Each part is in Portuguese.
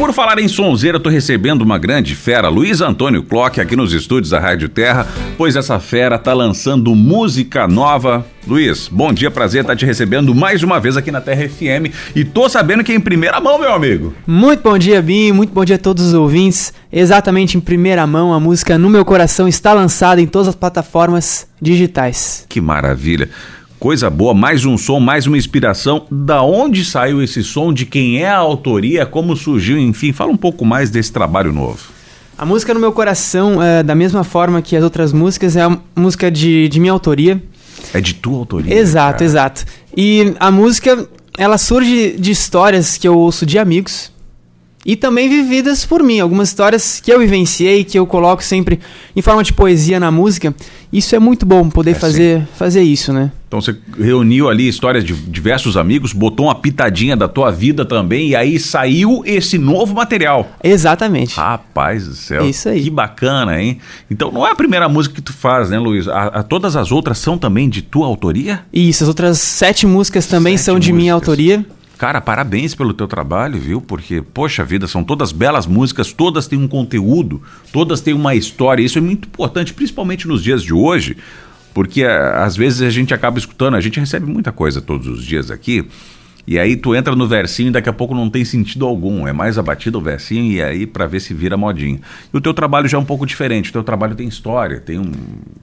Por falar em sonzeira, eu tô recebendo uma grande fera, Luiz Antônio Clock, aqui nos estúdios da Rádio Terra, pois essa fera tá lançando música nova. Luiz, bom dia, prazer estar tá te recebendo mais uma vez aqui na Terra FM e tô sabendo que é em primeira mão, meu amigo. Muito bom dia, Bim, muito bom dia a todos os ouvintes. Exatamente em primeira mão, a música No Meu Coração está lançada em todas as plataformas digitais. Que maravilha. Coisa boa, mais um som, mais uma inspiração. Da onde saiu esse som? De quem é a autoria? Como surgiu? Enfim, fala um pouco mais desse trabalho novo. A música no meu coração, é, da mesma forma que as outras músicas, é a música de, de minha autoria. É de tua autoria? Exato, cara. exato. E a música, ela surge de histórias que eu ouço de amigos e também vividas por mim. Algumas histórias que eu vivenciei, que eu coloco sempre em forma de poesia na música. Isso é muito bom poder é, fazer, fazer isso, né? Então você reuniu ali histórias de diversos amigos, botou uma pitadinha da tua vida também e aí saiu esse novo material. Exatamente. Rapaz do céu. Isso aí. Que bacana, hein? Então não é a primeira música que tu faz, né, Luiz? A, a todas as outras são também de tua autoria? Isso, as outras sete músicas também sete são de músicas. minha autoria. Cara, parabéns pelo teu trabalho, viu? Porque, poxa vida, são todas belas músicas, todas têm um conteúdo, todas têm uma história. Isso é muito importante, principalmente nos dias de hoje, porque eh, às vezes a gente acaba escutando, a gente recebe muita coisa todos os dias aqui. E aí tu entra no versinho e daqui a pouco não tem sentido algum. É mais abatido o versinho e aí para ver se vira modinha. E o teu trabalho já é um pouco diferente. O teu trabalho tem história, tem um,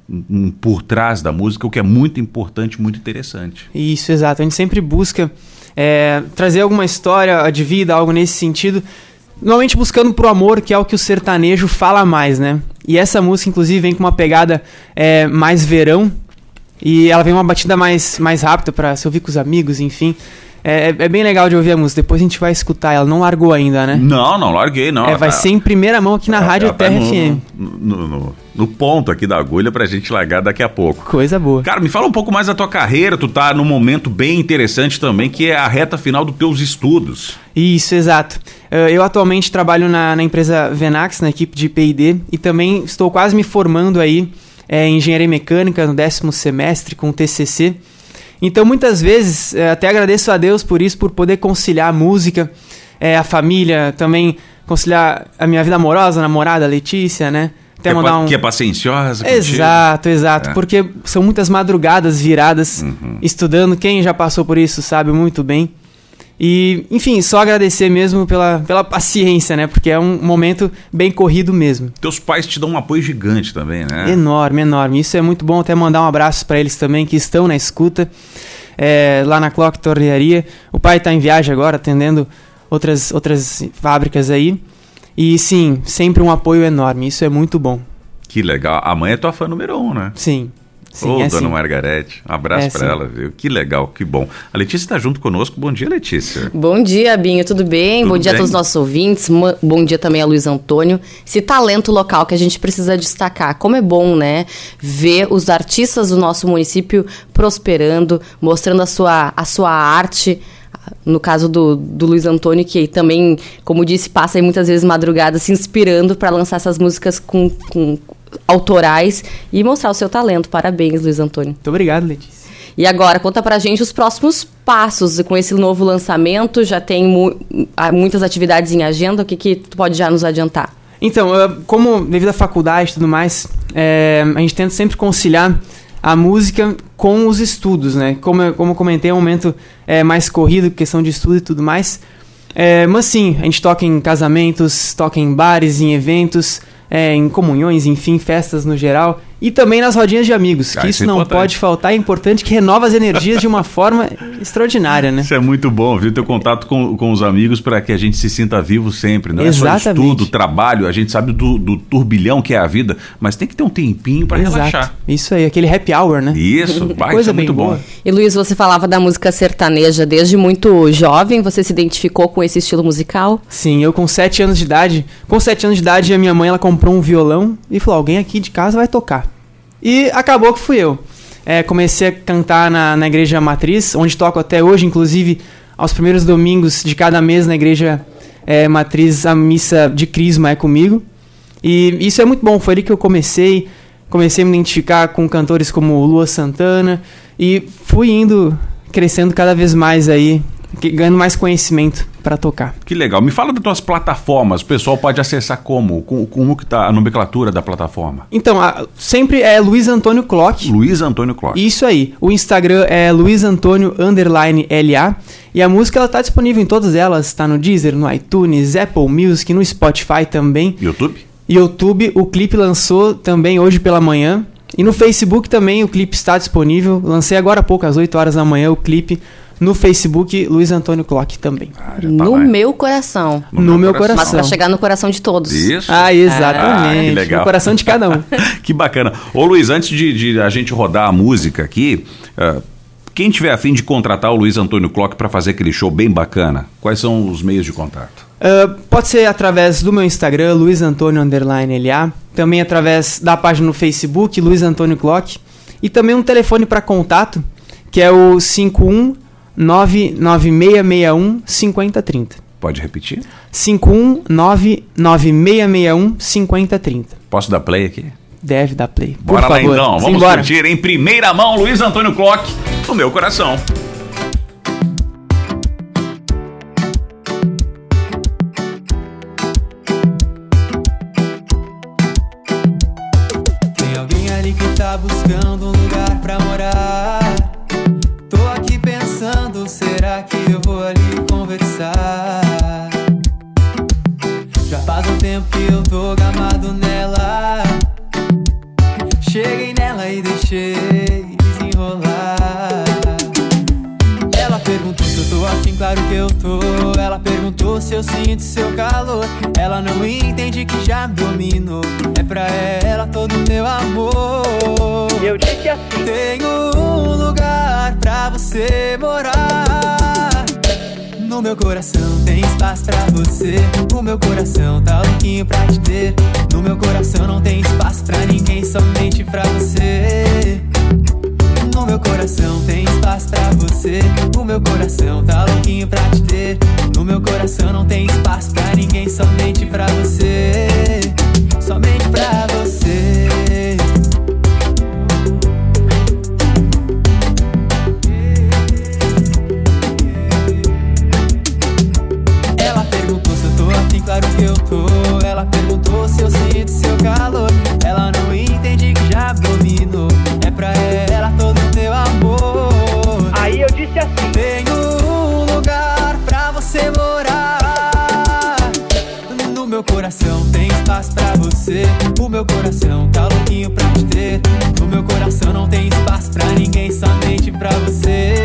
um, um, por trás da música, o que é muito importante, muito interessante. Isso, exato. A gente sempre busca é, trazer alguma história de vida, algo nesse sentido. Normalmente buscando pro amor, que é o que o sertanejo fala mais, né? E essa música, inclusive, vem com uma pegada é, mais verão. E ela vem uma batida mais, mais rápida para se ouvir com os amigos, enfim. É, é, bem legal de ouvir a música. Depois a gente vai escutar. Ela não largou ainda, né? Não, não larguei, não. É, vai tá... ser em primeira mão aqui na Rádio tá Terra FM. No, no, no, ponto aqui da agulha pra gente largar daqui a pouco. Coisa boa. Cara, me fala um pouco mais da tua carreira. Tu tá num momento bem interessante também, que é a reta final dos teus estudos. Isso, exato. Eu atualmente trabalho na, na empresa Venax, na equipe de P&D, e também estou quase me formando aí é, em engenharia mecânica no décimo semestre com o TCC. Então, muitas vezes, é, até agradeço a Deus por isso, por poder conciliar a música, é, a família, também conciliar a minha vida amorosa, a namorada, Letícia, né? Até que, é mandar é, um... que é pacienciosa. Exato, exato. É. Porque são muitas madrugadas viradas uhum. estudando. Quem já passou por isso sabe muito bem. E, enfim, só agradecer mesmo pela, pela paciência, né? Porque é um momento bem corrido mesmo. Teus pais te dão um apoio gigante também, né? Enorme, enorme. Isso é muito bom. Até mandar um abraço para eles também que estão na escuta. É, lá na Clock Tornearia. O pai está em viagem agora, atendendo outras, outras fábricas aí. E sim, sempre um apoio enorme. Isso é muito bom. Que legal. A mãe é tua fã número um, né? Sim. Sim, Ô, é dona assim. Margarete, um abraço é para ela, viu? Que legal, que bom. A Letícia está junto conosco. Bom dia, Letícia. Bom dia, Binho, tudo bem? Tudo bom dia bem? a todos os nossos ouvintes. Bom dia também a Luiz Antônio. Esse talento local que a gente precisa destacar. Como é bom, né? Ver os artistas do nosso município prosperando, mostrando a sua, a sua arte no caso do, do Luiz Antônio, que também, como disse, passa aí muitas vezes madrugada se inspirando para lançar essas músicas com, com autorais e mostrar o seu talento. Parabéns, Luiz Antônio. Muito obrigado, Letícia. E agora, conta pra gente os próximos passos com esse novo lançamento. Já tem mu muitas atividades em agenda. O que, que tu pode já nos adiantar? Então, como devido à faculdade e tudo mais, é, a gente tenta sempre conciliar a música com os estudos, né? Como, eu, como eu comentei, é um momento é, mais corrido, questão de estudo e tudo mais. É, mas sim, a gente toca em casamentos, toca em bares, em eventos, é, em comunhões, enfim, festas no geral. E também nas rodinhas de amigos, ah, que isso, isso é não pode faltar. É importante que renova as energias de uma forma extraordinária, né? Isso é muito bom, viu? Ter contato com, com os amigos para que a gente se sinta vivo sempre. Não Exatamente. é só estudo, trabalho, a gente sabe do, do turbilhão que é a vida, mas tem que ter um tempinho para relaxar. Isso aí, aquele happy hour, né? Isso, vai, Coisa isso é muito boa. bom. E Luiz, você falava da música sertaneja desde muito jovem, você se identificou com esse estilo musical? Sim, eu com sete anos de idade, com sete anos de idade, a minha mãe ela comprou um violão e falou: alguém aqui de casa vai tocar. E acabou que fui eu. É, comecei a cantar na, na igreja matriz, onde toco até hoje, inclusive aos primeiros domingos de cada mês na igreja é, matriz, a missa de Crisma é comigo. E isso é muito bom, foi ali que eu comecei. Comecei a me identificar com cantores como Lua Santana e fui indo crescendo cada vez mais aí ganhando mais conhecimento para tocar. Que legal. Me fala das tuas plataformas. O pessoal pode acessar como? Como, como que tá a nomenclatura da plataforma? Então, a, sempre é Luiz Antônio Clock. Luiz Antônio Clock. Isso aí. O Instagram é Luiz Antônio underline LA. E a música ela tá disponível em todas elas. Está no Deezer, no iTunes, Apple Music, no Spotify também. YouTube? YouTube. O clipe lançou também hoje pela manhã. E no Facebook também o clipe está disponível. Lancei agora há pouco, às 8 horas da manhã, o clipe no Facebook, Luiz Antônio Clock também. Ah, tá no lá. meu coração. No, no meu coração. Mas pra chegar no coração de todos. Isso. Ah, exatamente. Ah, legal. No coração de cada um. que bacana. Ô Luiz, antes de, de, a gente rodar a música aqui, uh, quem tiver afim de contratar o Luiz Antônio Clock para fazer aquele show bem bacana, quais são os meios de contato? Uh, pode ser através do meu Instagram, Luiz Antônio Underline LA, também através da página no Facebook, Luiz Antônio Clock, e também um telefone para contato, que é o 51 99661 5030. Pode repetir? 5199661 5030. Posso dar play aqui? Deve dar play. Bora lá então, vamos Simbora. curtir em primeira mão Luiz Antônio Clock no meu coração. Ela não entende que já me domino. É pra ela todo meu amor. Eu disse assim: Tenho um lugar pra você morar. No meu coração tem espaço pra você. O meu coração tá louquinho pra te ter. No meu coração não tem espaço pra ninguém, somente pra você. dor, se eu sinto seu calor. Ela não entende que já domino. É pra ela todo teu amor. Aí eu disse assim: Tenho um lugar pra você morar. No meu coração tem espaço pra você. O meu coração tá louquinho pra te ter. No meu coração não tem espaço pra ninguém, somente pra você.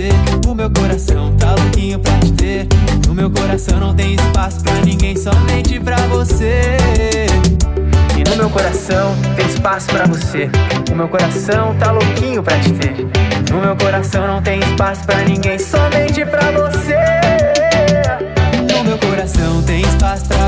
você. O meu coração tá louquinho pra te ter. No meu coração não tem espaço pra ninguém, somente pra você. E no meu coração tem espaço pra você. O meu coração tá louquinho pra te ter. No meu coração não tem espaço pra ninguém, somente pra você.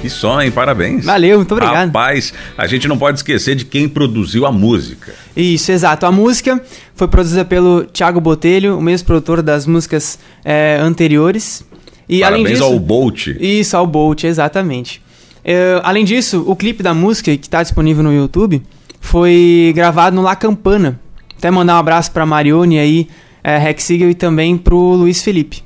Que som, hein? Parabéns. Valeu, muito obrigado. Rapaz, a gente não pode esquecer de quem produziu a música. Isso, exato. A música foi produzida pelo Thiago Botelho, o mesmo produtor das músicas é, anteriores. E Parabéns além disso, ao Bolt. Isso, ao Bolt, exatamente. É, além disso, o clipe da música, que está disponível no YouTube, foi gravado no La Campana. Até mandar um abraço para Marione aí, é, Rex Siegel e também pro Luiz Felipe.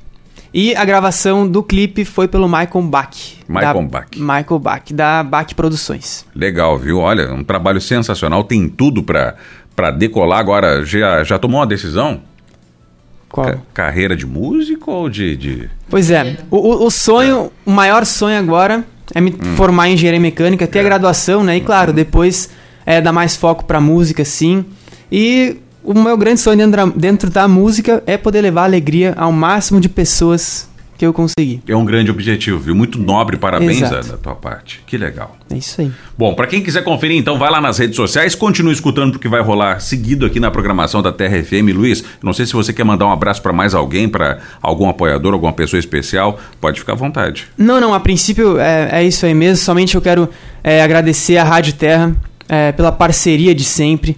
E a gravação do clipe foi pelo Michael Bach. Michael Bach. Michael Bach, da Bach Produções. Legal, viu? Olha, um trabalho sensacional, tem tudo para decolar. Agora, já, já tomou uma decisão? Qual? Ca carreira de músico ou de, de... Pois é, o, o sonho, o maior sonho agora é me hum. formar em engenharia mecânica, ter é. a graduação, né? E claro, depois é, dar mais foco pra música, sim. E o meu grande sonho dentro da, dentro da música é poder levar alegria ao máximo de pessoas que eu consegui. É um grande objetivo, viu? Muito nobre, parabéns da, da tua parte. Que legal. É isso aí. Bom, para quem quiser conferir, então vai lá nas redes sociais, continue escutando porque vai rolar seguido aqui na programação da Terra FM. Luiz, não sei se você quer mandar um abraço para mais alguém, para algum apoiador, alguma pessoa especial, pode ficar à vontade. Não, não, a princípio é, é isso aí mesmo. Somente eu quero é, agradecer a Rádio Terra é, pela parceria de sempre.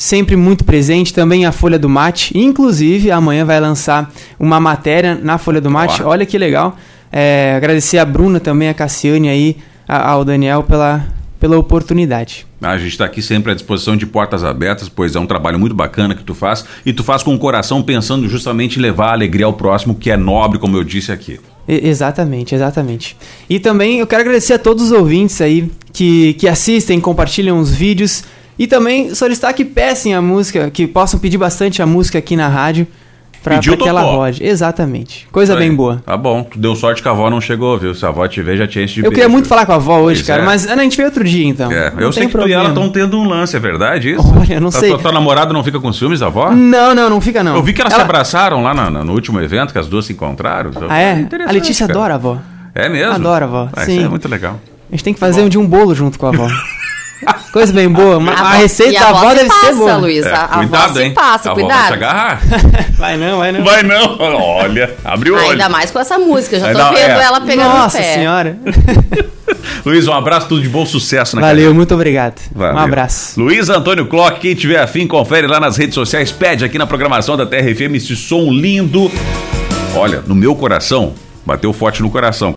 Sempre muito presente, também a Folha do Mate. Inclusive, amanhã vai lançar uma matéria na Folha do Mate. Olha que legal. É, agradecer a Bruna também, a Cassiane aí, a, ao Daniel pela, pela oportunidade. A gente está aqui sempre à disposição de portas abertas, pois é um trabalho muito bacana que tu faz e tu faz com o coração pensando justamente em levar a alegria ao próximo, que é nobre, como eu disse aqui. E, exatamente, exatamente. E também eu quero agradecer a todos os ouvintes aí que, que assistem, compartilham os vídeos e também solicitar que peçam a música, que possam pedir bastante a música aqui na rádio. Pra, Pediu, pra que ela rode. Exatamente. Coisa bem boa. Tá bom. Tu deu sorte que a avó não chegou, viu? Se a avó te ver, já tinha esse de Eu queria muito falar com a avó hoje, pois cara. É. Mas a gente veio outro dia, então. É. Eu sei que problema. tu e ela estão tendo um lance, é verdade isso? Olha, eu não sei. Tua, tua namorada não fica com ciúmes da avó? Não, não, não fica não. Eu vi que elas ela... se abraçaram lá no, no, último evento, que as duas se encontraram. Ah, é? A Letícia cara. adora a avó. É mesmo? Adora a avó. Ah, Sim. Isso é muito legal. A gente tem que fazer um dia um bolo junto com a avó. Coisa bem boa. A, a receita da avó deve passa, ser boa. Luiz. É, a, cuidado, avó hein? passa, a cuidado. Avó vai te agarrar. vai não, vai não. Vai não. Olha, abre o olho. Ainda mais com essa música. Já Ainda, tô vendo é. ela pegando Nossa o pé. senhora. Luiz, um abraço, tudo de bom sucesso na Valeu, carreira. muito obrigado. Valeu. Um abraço. Luiz Antônio Clock, quem tiver afim, confere lá nas redes sociais, pede aqui na programação da TRFM esse som lindo. Olha, no meu coração, bateu forte no coração.